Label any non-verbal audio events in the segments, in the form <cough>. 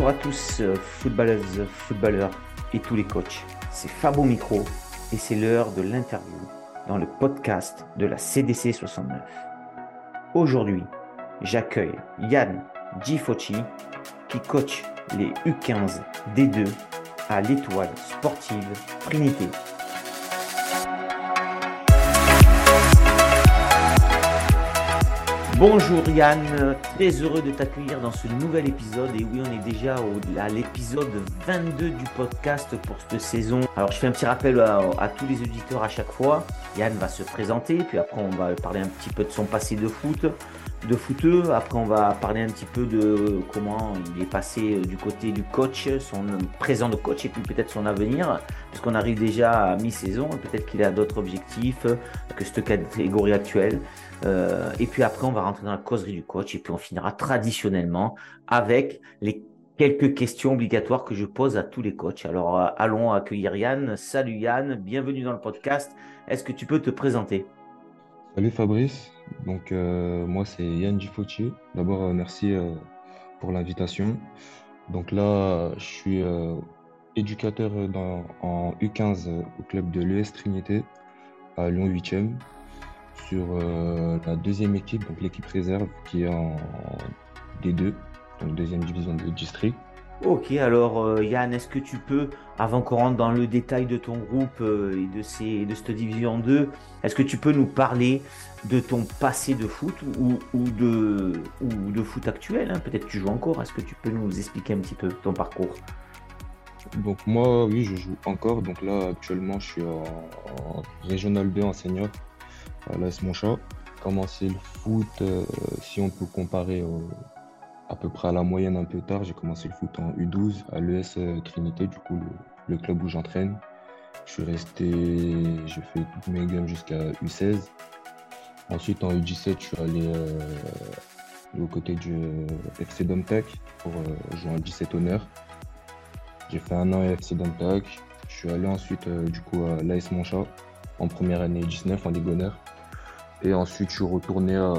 Bonjour à tous, euh, footballeuses, footballeurs et tous les coachs. C'est Fabo Micro et c'est l'heure de l'interview dans le podcast de la CDC 69. Aujourd'hui, j'accueille Yann Gifochi qui coach les U15 D2 à l'étoile sportive Trinité. Bonjour Yann, très heureux de t'accueillir dans ce nouvel épisode. Et oui, on est déjà à l'épisode 22 du podcast pour cette saison. Alors je fais un petit rappel à, tous les auditeurs à chaque fois. Yann va se présenter, puis après on va parler un petit peu de son passé de foot, de footeux. Après on va parler un petit peu de comment il est passé du côté du coach, son présent de coach et puis peut-être son avenir, puisqu'on arrive déjà à mi-saison. Peut-être qu'il a d'autres objectifs que cette catégorie actuelle. Euh, et puis après, on va rentrer dans la causerie du coach et puis on finira traditionnellement avec les quelques questions obligatoires que je pose à tous les coachs. Alors, euh, allons accueillir Yann. Salut Yann, bienvenue dans le podcast. Est-ce que tu peux te présenter? Salut Fabrice. Donc, euh, moi, c'est Yann Gifochi. D'abord, merci pour l'invitation. Donc là, je suis éducateur en U15 au club de l'ES Trinité à Lyon 8e sur euh, la deuxième équipe, donc l'équipe réserve qui est en D2, donc deuxième division de district. Ok, alors euh, Yann, est-ce que tu peux, avant qu'on rentre dans le détail de ton groupe euh, et de, ces, de cette division 2, est-ce que tu peux nous parler de ton passé de foot ou, de, ou de foot actuel hein? Peut-être que tu joues encore, est-ce que tu peux nous expliquer un petit peu ton parcours? Donc moi, oui, je joue encore. Donc là, actuellement, je suis en, en Régional 2 en senior laisse mon chat. Commencer le foot, euh, si on peut comparer à peu près à la moyenne un peu tard, j'ai commencé le foot en U12 à l'ES euh, Trinité, du coup le, club où j'entraîne. Je suis resté, j'ai fait toutes mes games jusqu'à U16. Ensuite en U17, je suis allé euh, aux côtés du FC Domtech pour jouer en 17 honneur. J'ai fait un an à FC Domtech. Je suis allé ensuite du coup à l'AS Monchat en première année 19 en Ligue et ensuite, je suis retourné à,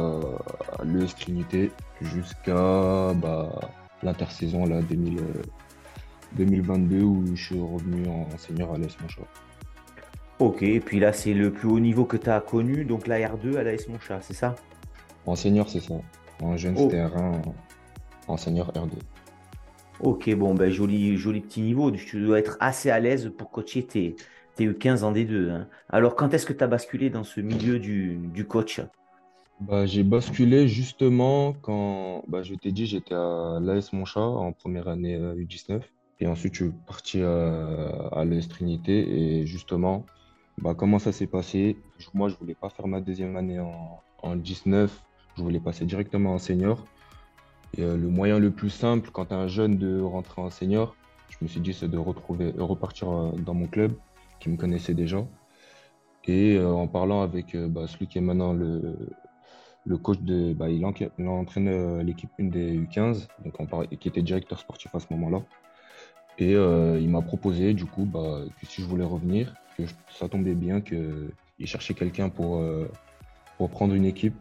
l'ES Trinité jusqu'à bah, l'intersaison 2022 où je suis revenu en senior à l'ES Monchat. Ok, et puis là, c'est le plus haut niveau que tu as connu, donc la R2 à l'AS Monchat, c'est ça? En senior, c'est ça. En jeune, oh. c'était R1, en senior R2. Ok, bon, ben, joli, joli petit niveau. Tu dois être assez à l'aise pour coacher tes, tu eu 15 ans des deux. Hein. Alors, quand est-ce que tu as basculé dans ce milieu du, coach? Bah, J'ai basculé justement quand bah, je t'ai dit j'étais à l'AS Monchat en première année U19. Euh, et ensuite, je suis parti à, à l'AS Trinité. Et justement, bah, comment ça s'est passé? Moi, je voulais pas faire ma deuxième année en, en 19. Je voulais passer directement en senior. Et euh, le moyen le plus simple quand tu es un jeune de rentrer en senior, je me suis dit, c'est de retrouver, repartir euh, dans mon club qui me connaissait déjà. Et euh, en parlant avec euh, bah, celui qui est maintenant le, le coach de. Bah, il, entraîne euh, l'équipe une des U15, donc qui était directeur sportif à ce moment-là. Et il m'a proposé, du coup, bah, que si je voulais revenir, que ça tombait bien qu'il cherchait quelqu'un pour, pour prendre une équipe.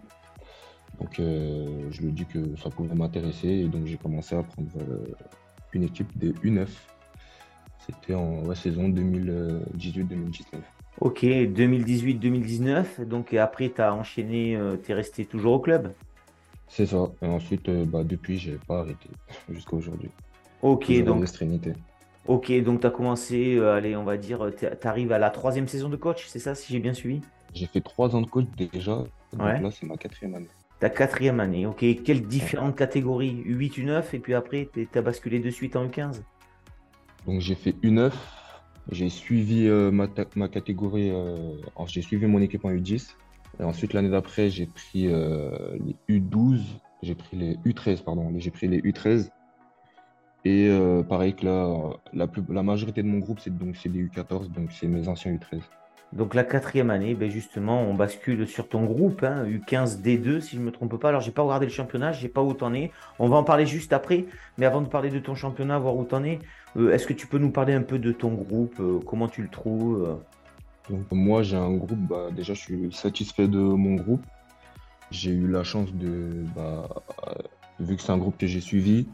Donc, je lui ai dit que ça pouvait m'intéresser. Et donc, j'ai commencé à prendre une équipe de U9 c'était en saison 2018-2019. Ok, 2018-2019. Donc après, tu as enchaîné, euh, tu es resté toujours au club? C'est ça. Et ensuite, euh, bah, depuis, j'ai pas arrêté <laughs> jusqu'à aujourd'hui. Ok, donc. Ok, donc tu as commencé, euh, allez, on va dire, tu arrives à la troisième saison de coach, c'est ça, si j'ai bien suivi? J'ai fait trois ans de coach déjà. Donc là, c'est ma quatrième année. Ta quatrième année, ok. Quelles différentes catégories U8, U9, et puis après, tu as basculé de suite en U15 donc j'ai fait U9, j'ai suivi euh, ma, ma, catégorie, euh, j'ai suivi mon équipe en U10. Et ensuite l'année d'après j'ai pris euh, les U12, j'ai pris les U13 pardon, j'ai pris les U13. Et pareil que la, la majorité de mon groupe c'est donc c'est des U14, donc c'est mes anciens U13. Donc la quatrième année, ben justement, on bascule sur ton groupe, hein, U15 D2 si je ne me trompe pas. Alors j'ai pas regardé le championnat, je sais pas où t'en es. On va en parler juste après. Mais avant de parler de ton championnat, voir où t'en es, euh, est-ce que tu peux nous parler un peu de ton groupe euh, Comment tu le trouves euh? Moi j'ai un groupe, bah, déjà je suis satisfait de mon groupe. J'ai eu la chance de, bah, vu que c'est un groupe que j'ai suivi,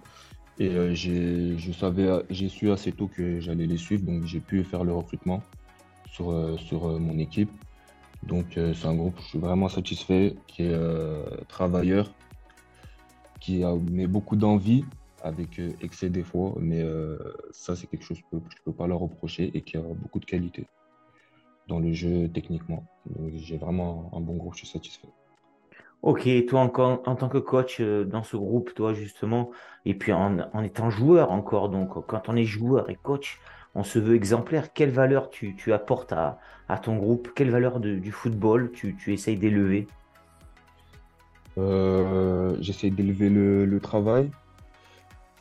Et j'ai, je savais, j'ai su assez tôt que j'allais les suivre, donc j'ai pu faire le recrutement sur, euh, sur euh, mon équipe. Donc c'est un groupe, je suis vraiment satisfait, qui est travailleur, qui a met beaucoup d'envie avec excès fois, mais ça c'est quelque chose que je ne peux pas leur reprocher et qui a beaucoup de qualité dans le jeu techniquement. Donc j'ai vraiment un bon groupe, je suis satisfait. Ok, toi en, en tant que coach euh, dans ce groupe, toi justement, et puis en, étant joueur encore, donc quand on est joueur et coach, on se veut exemplaire. Quelle valeur tu, apportes à, ton groupe? Quelle valeur du football tu, essayes d'élever? Euh, J'essaie d'élever le, travail,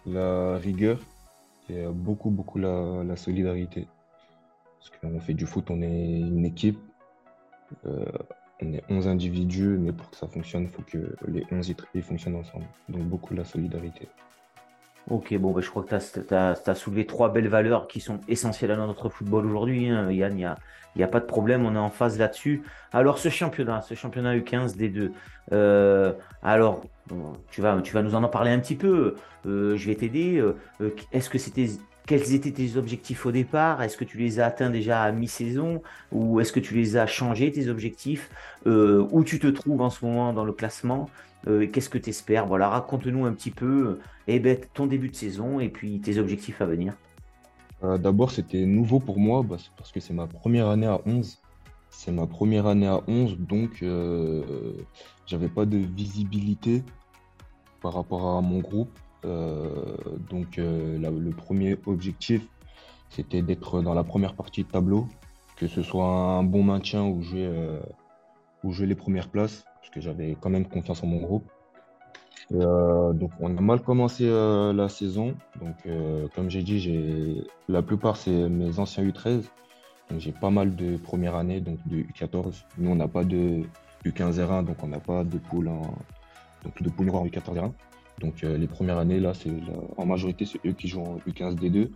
la rigueur et beaucoup, beaucoup la, solidarité. Parce qu'on fait du foot, on est une équipe. Euh, on est 11 individus, mais pour que ça fonctionne, il faut que les 11 ils fonctionnent ensemble. Donc beaucoup la solidarité. Ok, bon, bah, je crois que tu as, soulevé trois belles valeurs qui sont essentielles à notre football aujourd'hui. Hein. Yann, il n'y a, a, pas de problème, on est en phase là-dessus. Alors, ce championnat, ce championnat U15 des deux, euh, alors, tu, vas, tu vas nous en parler un petit peu. Euh, je vais t'aider. Euh, est-ce que c'était quels étaient tes objectifs au départ? Est-ce que tu les as atteints déjà à mi-saison? Ou est-ce que tu les as changés, tes objectifs? Euh, Où tu te trouves en ce moment dans le classement? Euh, Qu'est-ce que tu espères Voilà, raconte-nous un petit peu eh ben, ton début de saison et puis tes objectifs à venir. Euh, d'abord, c'était nouveau pour moi bah, parce que c'est ma première année à 11. C'est ma première année à 11, donc j'avais pas de visibilité par rapport à mon groupe. Euh, donc euh, le premier objectif, c'était d'être dans la première partie de tableau, que ce soit un bon maintien ou jouer, euh, ou jouer les premières places, parce que j'avais quand même confiance en mon groupe. donc on a mal commencé la saison. Donc comme j'ai dit, la plupart c'est mes anciens U13. Donc j'ai pas mal de première année, donc de U14. Nous on n'a pas de U15 R1, donc on n'a pas de poule en donc de poule en U14 R1. Donc euh, les premières années, là, c'est en majorité, c'est eux qui jouent en U15 D2.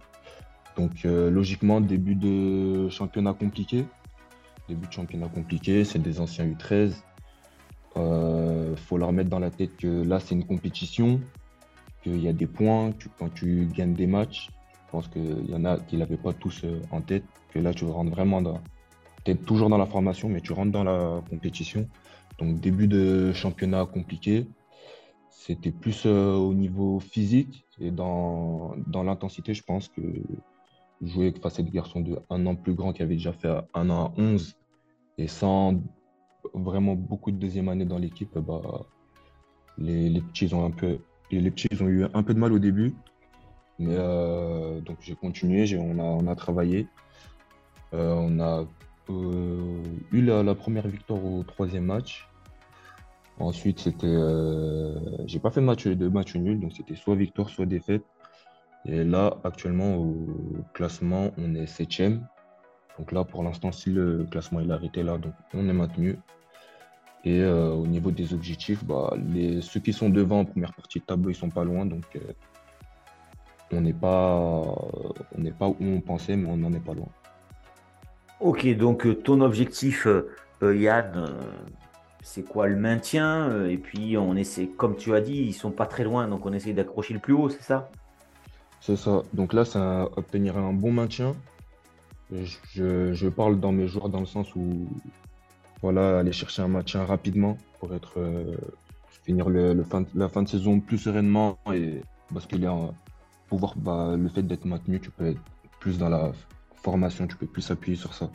Donc euh, logiquement, début de championnat compliqué. Début de championnat compliqué, c'est des anciens U13. Il euh, faut leur mettre dans la tête que là, c'est une compétition, qu'il y a des points, quand tu gagnes des matchs, je pense qu'il y en a qui ne l'avaient pas tous en tête, que là, tu rentres vraiment dans. Tu es toujours dans la formation, mais tu rentres dans la compétition. Donc, début de championnat compliqué. C'était plus euh, au niveau physique et dans, dans l'intensité, je pense que jouer face à des garçons de un an plus grands qui avaient déjà fait un an à 11 et sans vraiment beaucoup de deuxième année dans l'équipe, bah, les, les, petits ont un peu les petits ont eu un peu de mal au début. Mais euh, donc j'ai continué, on, a, on a travaillé. Euh, on a eu la, première victoire au troisième match. Ensuite, c'était. Euh, j'ai pas fait de match, de match nul, donc c'était soit victoire, soit défaite. Et là, actuellement, au classement, on est septième. Donc là, pour l'instant, si le classement est arrêté là, donc on est maintenu. Et euh, au niveau des objectifs, bah, les, ceux qui sont devant en première partie de tableau, ils sont pas loin. Donc euh, on n'est pas, on n'est pas où on pensait, mais on n'en est pas loin. Ok, donc ton objectif, Yann, c'est quoi le maintien euh, Et puis on essaie, comme tu as dit, ils sont pas très loin, donc on essaie d'accrocher le plus haut, c'est ça? C'est ça. Donc là, ça obtenir un bon maintien. Je, parle dans mes joueurs dans le sens où voilà, aller chercher un maintien rapidement pour être euh, finir la fin de saison plus sereinement et basculer en pouvoir bah, le fait d'être maintenu, tu peux être plus dans la formation, tu peux plus appuyer sur ça.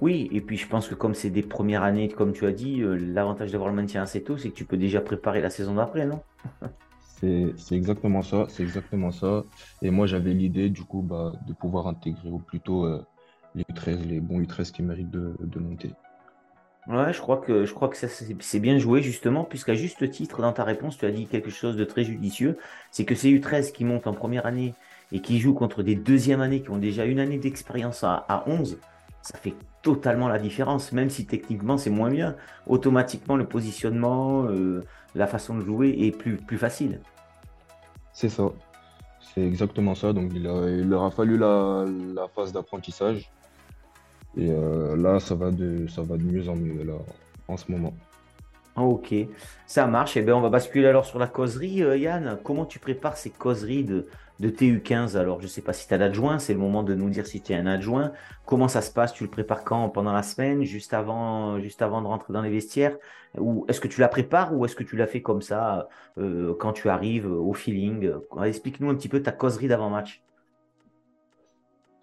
Oui, et puis je pense que comme c'est des premières années, comme tu as dit, euh, l'avantage d'avoir le maintien assez tôt, c'est que tu peux déjà préparer la saison d'après, non? C'est exactement ça, c'est exactement ça. Et moi, j'avais l'idée, du coup, bah, de pouvoir intégrer au plus tôt euh, les U13, les bons U13 qui méritent de, monter. Ouais, je crois que, je crois que c'est bien joué, justement, puisqu'à juste titre, dans ta réponse, tu as dit quelque chose de très judicieux. C'est que ces U13 qui montent en première année et qui jouent contre des deuxièmes années qui ont déjà une année d'expérience à, à 11, ça fait totalement la différence, même si techniquement c'est moins bien. Automatiquement, le positionnement, euh, la façon de jouer est plus, plus facile. C'est ça. C'est exactement ça. Donc, il, leur a fallu la, phase d'apprentissage. Et euh, là, ça va, de, ça va de mieux en mieux là, en ce moment. Ok, ça marche. Et bien, on va basculer alors sur la causerie. Euh, Yann, comment tu prépares ces causeries de, de TU15? Alors, je ne sais pas si tu as l'adjoint, c'est le moment de nous dire si tu es un adjoint. Comment ça se passe? Tu le prépares quand? Pendant la semaine, juste avant, juste avant de rentrer dans les vestiaires? Ou est-ce que tu la prépares ou est-ce que tu la fais comme ça euh, quand tu arrives au feeling? Explique-nous un petit peu ta causerie d'avant-match.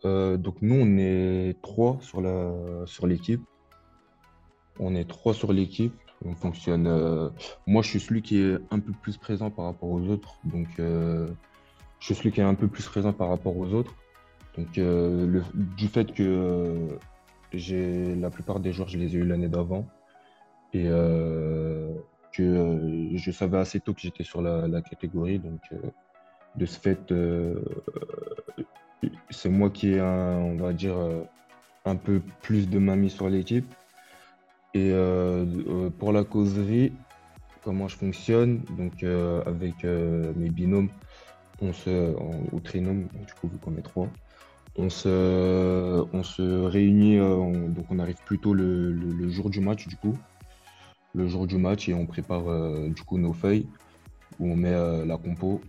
Euh, donc nous, on est trois sur l'équipe. On est trois sur l'équipe. On fonctionne. euh, Moi, je suis celui qui est un peu plus présent par rapport aux autres. Donc, euh, je suis celui qui est un peu plus présent par rapport aux autres. Donc, euh, du fait que euh, la plupart des joueurs, je les ai eu l'année d'avant et euh, que je savais assez tôt que j'étais sur la, catégorie. Donc, de ce fait, c'est moi qui ai un, on va dire, un peu plus de main sur l'équipe. Et pour la causerie, comment je fonctionne? Avec mes binômes, on se, en- au trinôme, du coup, vu qu'on est trois, on se, on se réunit, euh, on- donc on arrive plutôt le, le- le jour du match, du coup, le jour du match, et on prépare euh, du coup nos feuilles, où on met euh, la compo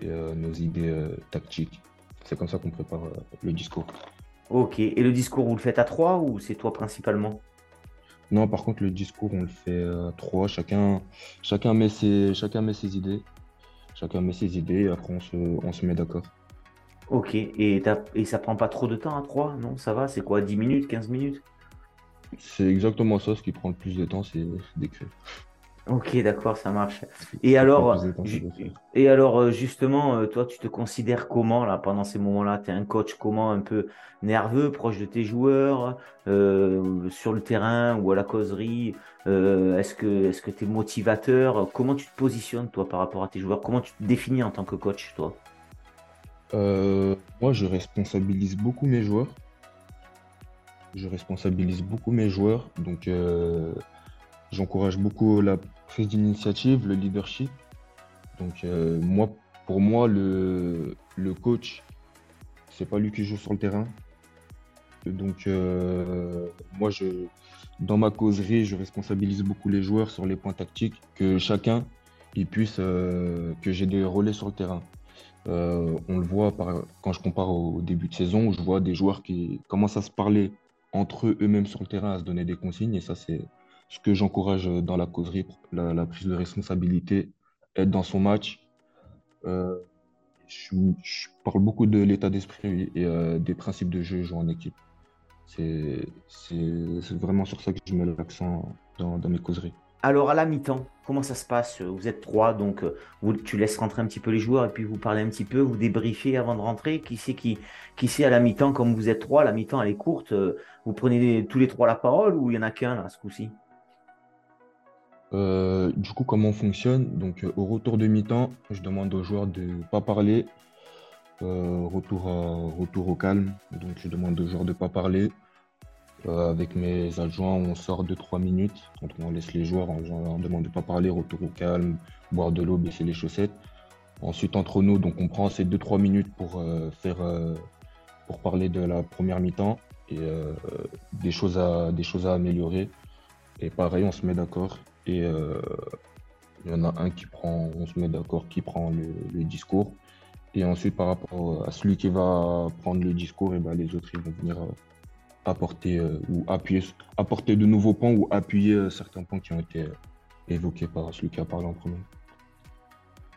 et nos idées tactiques. C'est comme ça qu'on prépare le discours. Ok. Et le discours, vous le faites à trois ou c'est toi principalement? Non, par contre, le discours, on le fait à trois. Chacun, chacun met ses, chacun met ses idées. Chacun met ses idées et après, on se, on se met d'accord. Ok. Et, et ça prend pas trop de temps à trois? Non, ça va? C'est quoi? 10 minutes, 15 minutes? C'est exactement ça. Ce qui prend le plus de temps, c'est d'écrire. Ok, d'accord, ça marche. Et alors, et euh, justement, euh, toi, tu te considères comment là pendant ces moments-là? Tu es un coach comment? Un peu nerveux, proche de tes joueurs, euh, sur le terrain ou à la causerie? Euh, est-ce que est-ce que tu es motivateur? Comment tu te positionnes toi par rapport à tes joueurs? Comment tu te définis en tant que coach, toi? Euh, moi, je responsabilise beaucoup mes joueurs. Je responsabilise beaucoup mes joueurs. Donc, euh, j'encourage beaucoup la prise d'initiative, le leadership. Donc, euh, moi, pour moi, le, le coach, c'est pas lui qui joue sur le terrain. Donc, euh, moi, je, dans ma causerie, je responsabilise beaucoup les joueurs sur les points tactiques, que chacun, il puisse, euh, que j'ai des relais sur le terrain. On le voit par- quand je compare au début de saison, où je vois des joueurs qui commencent à se parler entre eux eux-mêmes sur le terrain, à se donner des consignes, et ça, c'est ce que j'encourage dans la causerie, la, prise de responsabilité, être dans son match. Euh, je, parle beaucoup de l'état d'esprit et euh, des principes de jeu jouer en équipe. C'est vraiment sur ça que je mets l'accent dans, mes causeries. Alors à la mi-temps, comment ça se passe? Vous êtes trois, donc euh, tu laisses rentrer un petit peu les joueurs et puis vous parlez un petit peu, vous débriefez avant de rentrer. Qui c'est qui, qui c'est à la mi-temps, comme vous êtes trois, la mi-temps elle est courte, euh, vous prenez tous les trois la parole ou il y en a qu'un là ce coup-ci? Euh, du coup, comment on fonctionne? Donc, euh, au retour de mi-temps, je demande aux joueurs de ne pas parler. Euh, retour, retour au calme. Donc, je demande aux joueurs de ne pas parler. Avec mes adjoints, on sort deux trois minutes. Donc, on laisse les joueurs, on, demande de ne pas parler, retour au calme, boire de l'eau, baisser les chaussettes. Ensuite, entre nous, donc on prend ces deux trois minutes pour faire, pour parler de la première mi-temps et des choses à, des choses à améliorer. Et pareil, on se met d'accord. Et euh, il y en a un qui prend, on se met d'accord, qui prend le, le discours. Et ensuite, par rapport à celui qui va prendre le discours, et ben, les autres ils vont venir euh, apporter euh, ou appuyer, apporter de nouveaux points ou appuyer certains points qui ont été évoqués par celui qui a parlé en premier.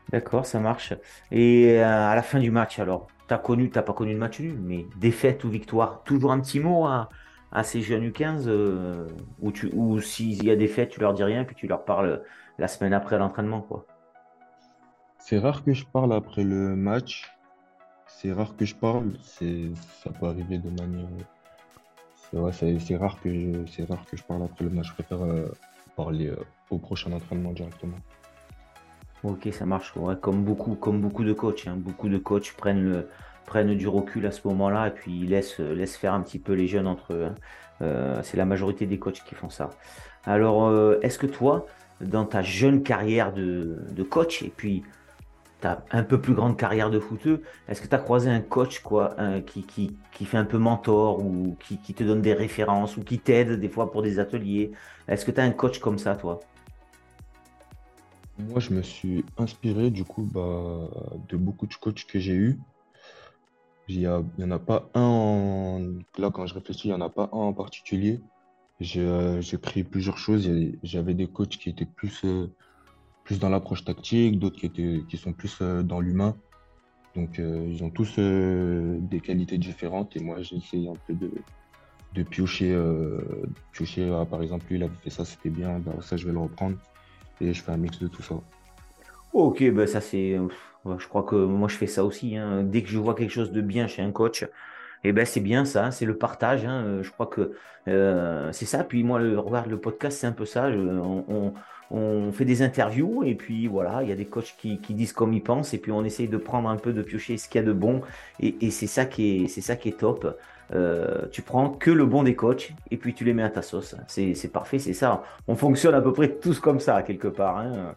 D'accord, ça marche. Et à la fin du match, alors, t'as connu, t'as pas connu de match nul, mais défaite ou victoire, toujours un petit mot à, à ces jeunes U15 euh, ou tu, ou s'il y a défaite, tu leur dis rien, puis tu leur parles la semaine après l'entraînement, quoi. C'est rare que je parle après le match. C'est rare que je parle. C'est, ça peut arriver de manière. C'est ouais, c'est c'est rare que je, c'est rare que je parle après le match. Je préfère euh, parler euh, au prochain entraînement directement. Ok, ça marche. ouais, comme beaucoup, comme beaucoup de coachs. hein. Beaucoup de coachs prennent le, prennent du recul à ce moment-là et puis laissent, laissent faire un petit peu les jeunes entre eux. hein. Euh, c'est la majorité des coachs qui font ça. Alors, euh, est-ce que toi, dans ta jeune carrière de, de coach et puis ta un peu plus grande carrière de footeux, est-ce que tu as croisé un coach quoi, qui, qui, qui fait un peu mentor ou qui, qui te donne des références ou qui t'aide des fois pour des ateliers? Est-ce que tu as un coach comme ça, toi? Moi, je me suis inspiré du coup bah, de beaucoup de coachs que j'ai eus. Il y a, il y en a pas un en- Là, quand je réfléchis, il n'y en a pas un en particulier. J'ai pris plusieurs choses. J'avais des coachs qui étaient plus, euh, plus dans l'approche tactique, d'autres qui qui sont plus euh, dans l'humain. Donc, euh, ils ont tous des qualités différentes. Et moi, j'ai essayé un peu de, de piocher, piocher. ah, par exemple, lui, il avait fait ça, c'était bien. Bah, ça, je vais le reprendre. Et je fais un mix de tout ça. Ok, ben ça c'est. Je crois que moi je fais ça aussi. hein. Dès que je vois quelque chose de bien chez un coach, eh ben c'est bien ça, c'est le partage. hein. Euh, Je crois que euh, c'est ça. Puis moi, le, regarde le podcast, c'est un peu ça. On, fait des interviews et puis voilà, il y a des coachs qui, disent comme ils pensent et puis on essaye de prendre un peu de piocher ce qu'il y a de bon et, c'est ça qui est, ça qui est top. Euh, tu prends que le bon des coachs et puis tu les mets à ta sauce. C'est, parfait, c'est ça. On fonctionne à peu près tous comme ça quelque part. hein.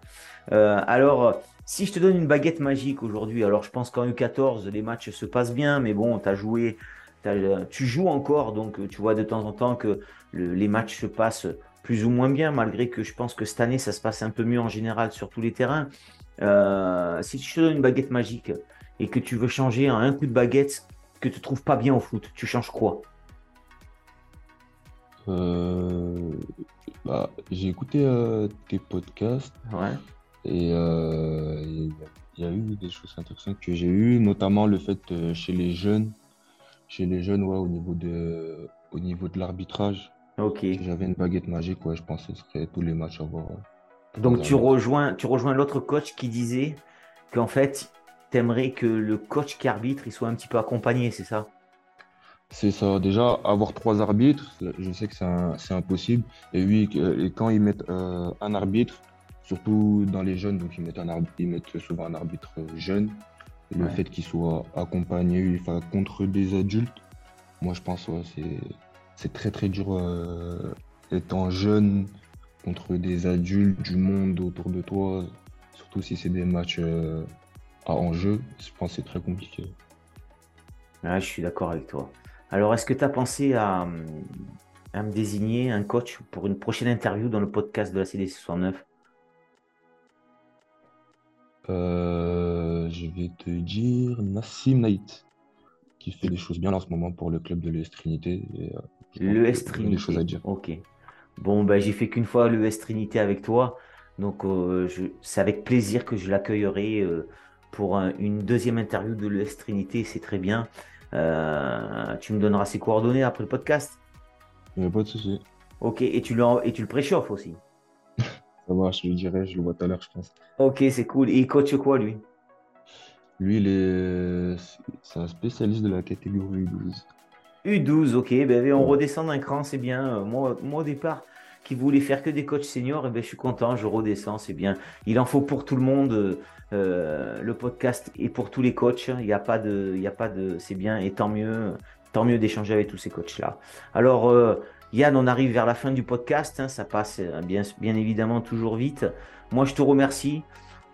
Alors, si je te donne une baguette magique aujourd'hui, alors je pense qu'en U14, les matchs se passent bien, mais bon, t'as joué, t'as- tu joues encore, donc tu vois de temps en temps que le- les matchs se passent plus ou moins bien, malgré que je pense que cette année, ça se passe un peu mieux en général sur tous les terrains. Euh, si je te donne une baguette magique et que tu veux changer en un coup de baguette que tu trouves pas bien au foot, tu changes quoi? Euh, bah, j'ai écouté euh, tes podcasts Ouais. Et euh, il y, a eu des choses intéressantes que j'ai eues, notamment le fait euh, chez les jeunes, chez les jeunes, ouais, au niveau de, au niveau de l'arbitrage. Ok. Si j'avais une baguette magique, ouais, je pense que ce serait tous les matchs avoir euh, Donc tu arbitres. rejoins, tu rejoins l'autre coach qui disait qu'en fait, t'aimerais que le coach qui arbitre, il soit un petit peu accompagné, c'est ça? C'est ça. Déjà, avoir trois arbitres, je sais que c'est impossible. Et oui, et quand ils mettent euh, un arbitre, surtout dans les jeunes, donc ils mettent un arbitre, ils mettent souvent un arbitre jeune. Et le Ouais. fait qu'il soit accompagné, enfin, contre des adultes, moi je pense ouais, c'est c'est très très dur euh, étant jeune contre des adultes, du monde autour de toi, surtout si c'est des matchs euh, à enjeu, je pense que c'est très compliqué. Ouais, je suis d'accord avec toi. Alors, est-ce que tu as pensé à, à me désigner un coach pour une prochaine interview dans le podcast de la CDC 69? Euh, je vais te dire Nassim Naït, qui fait des choses bien en ce moment pour le club de l'ES Trinité. Euh, je pense Le que S il a des choses à Trinité. dire. Ok. Bon, ben, j'ai fait qu'une fois le S Trinité avec toi. Donc, euh, je- c'est avec plaisir que je l'accueillerai euh, pour un- une deuxième interview de l'ES Trinité. C'est très bien. Tu me donneras ses coordonnées après le podcast? Il n'y a pas de souci. Ok. Et tu le, et tu le préchauffes aussi. Ça va, je lui dirai, je le vois tout à l'heure, je pense. Ok, c'est cool. Et il coach quoi, lui? Lui, il est, c'est un spécialiste de la catégorie 12. U12, ok, ben, ben, on Ouais. redescend d'un cran, c'est bien. Euh, Moi, moi, au départ, qui voulais faire que des coachs seniors, eh ben, je suis content, je redescends, c'est bien. Il en faut pour tout le monde. euh, le podcast est pour tous les coachs. Il n'y a pas de, il y a pas de, c'est bien. Et tant mieux, tant mieux d'échanger avec tous ces coachs-là. Alors, euh, Yann, on arrive vers la fin du podcast. hein, ça passe euh, bien, évidemment toujours vite. Moi, je te remercie.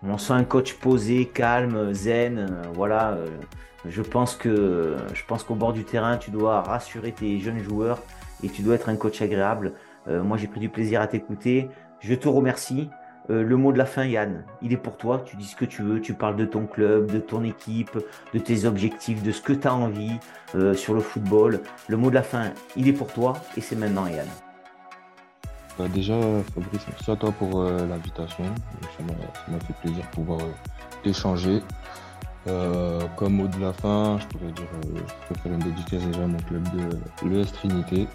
On sent un coach posé, calme, zen. euh, voilà. euh, je pense que je pense qu'au bord du terrain, tu dois rassurer tes jeunes joueurs et tu dois être un coach agréable. Moi, j'ai pris du plaisir à t'écouter. Je te remercie. Euh, le mot de la fin, Yann, il est pour toi. Tu dis ce que tu veux. Tu parles de ton club, de ton équipe, de tes objectifs, de ce que tu as envie euh, sur le football. Le mot de la fin, il est pour toi et c'est maintenant, Yann. Bah, déjà, Fabrice, merci à toi pour euh, l'invitation. Ça m'a, fait plaisir de pouvoir échanger. Comme mot de la fin, je pourrais dire, je une dédicace déjà à mon club de l'ES Trinité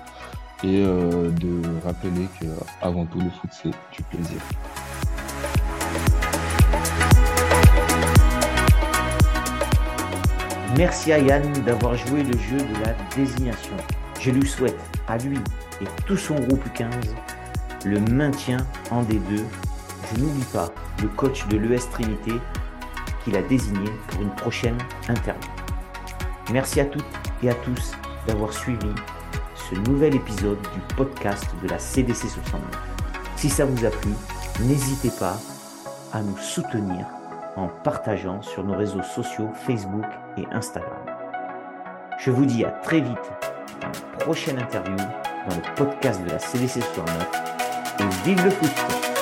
et euh, de rappeler que avant tout le foot c'est du plaisir. Merci à Yann d'avoir joué le jeu de la désignation. Je lui souhaite à lui et tout son groupe 15 le maintien en D2. Je n'oublie pas le coach de l'ES Trinité qu'il a désigné pour une prochaine interview. Merci à toutes et à tous d'avoir suivi ce nouvel épisode du podcast de la CDC 69. Si ça vous a plu, n'hésitez pas à nous soutenir en partageant sur nos réseaux sociaux Facebook et Instagram. Je vous dis à très vite dans la prochaine interview dans le podcast de la CDC 69 et vive le foot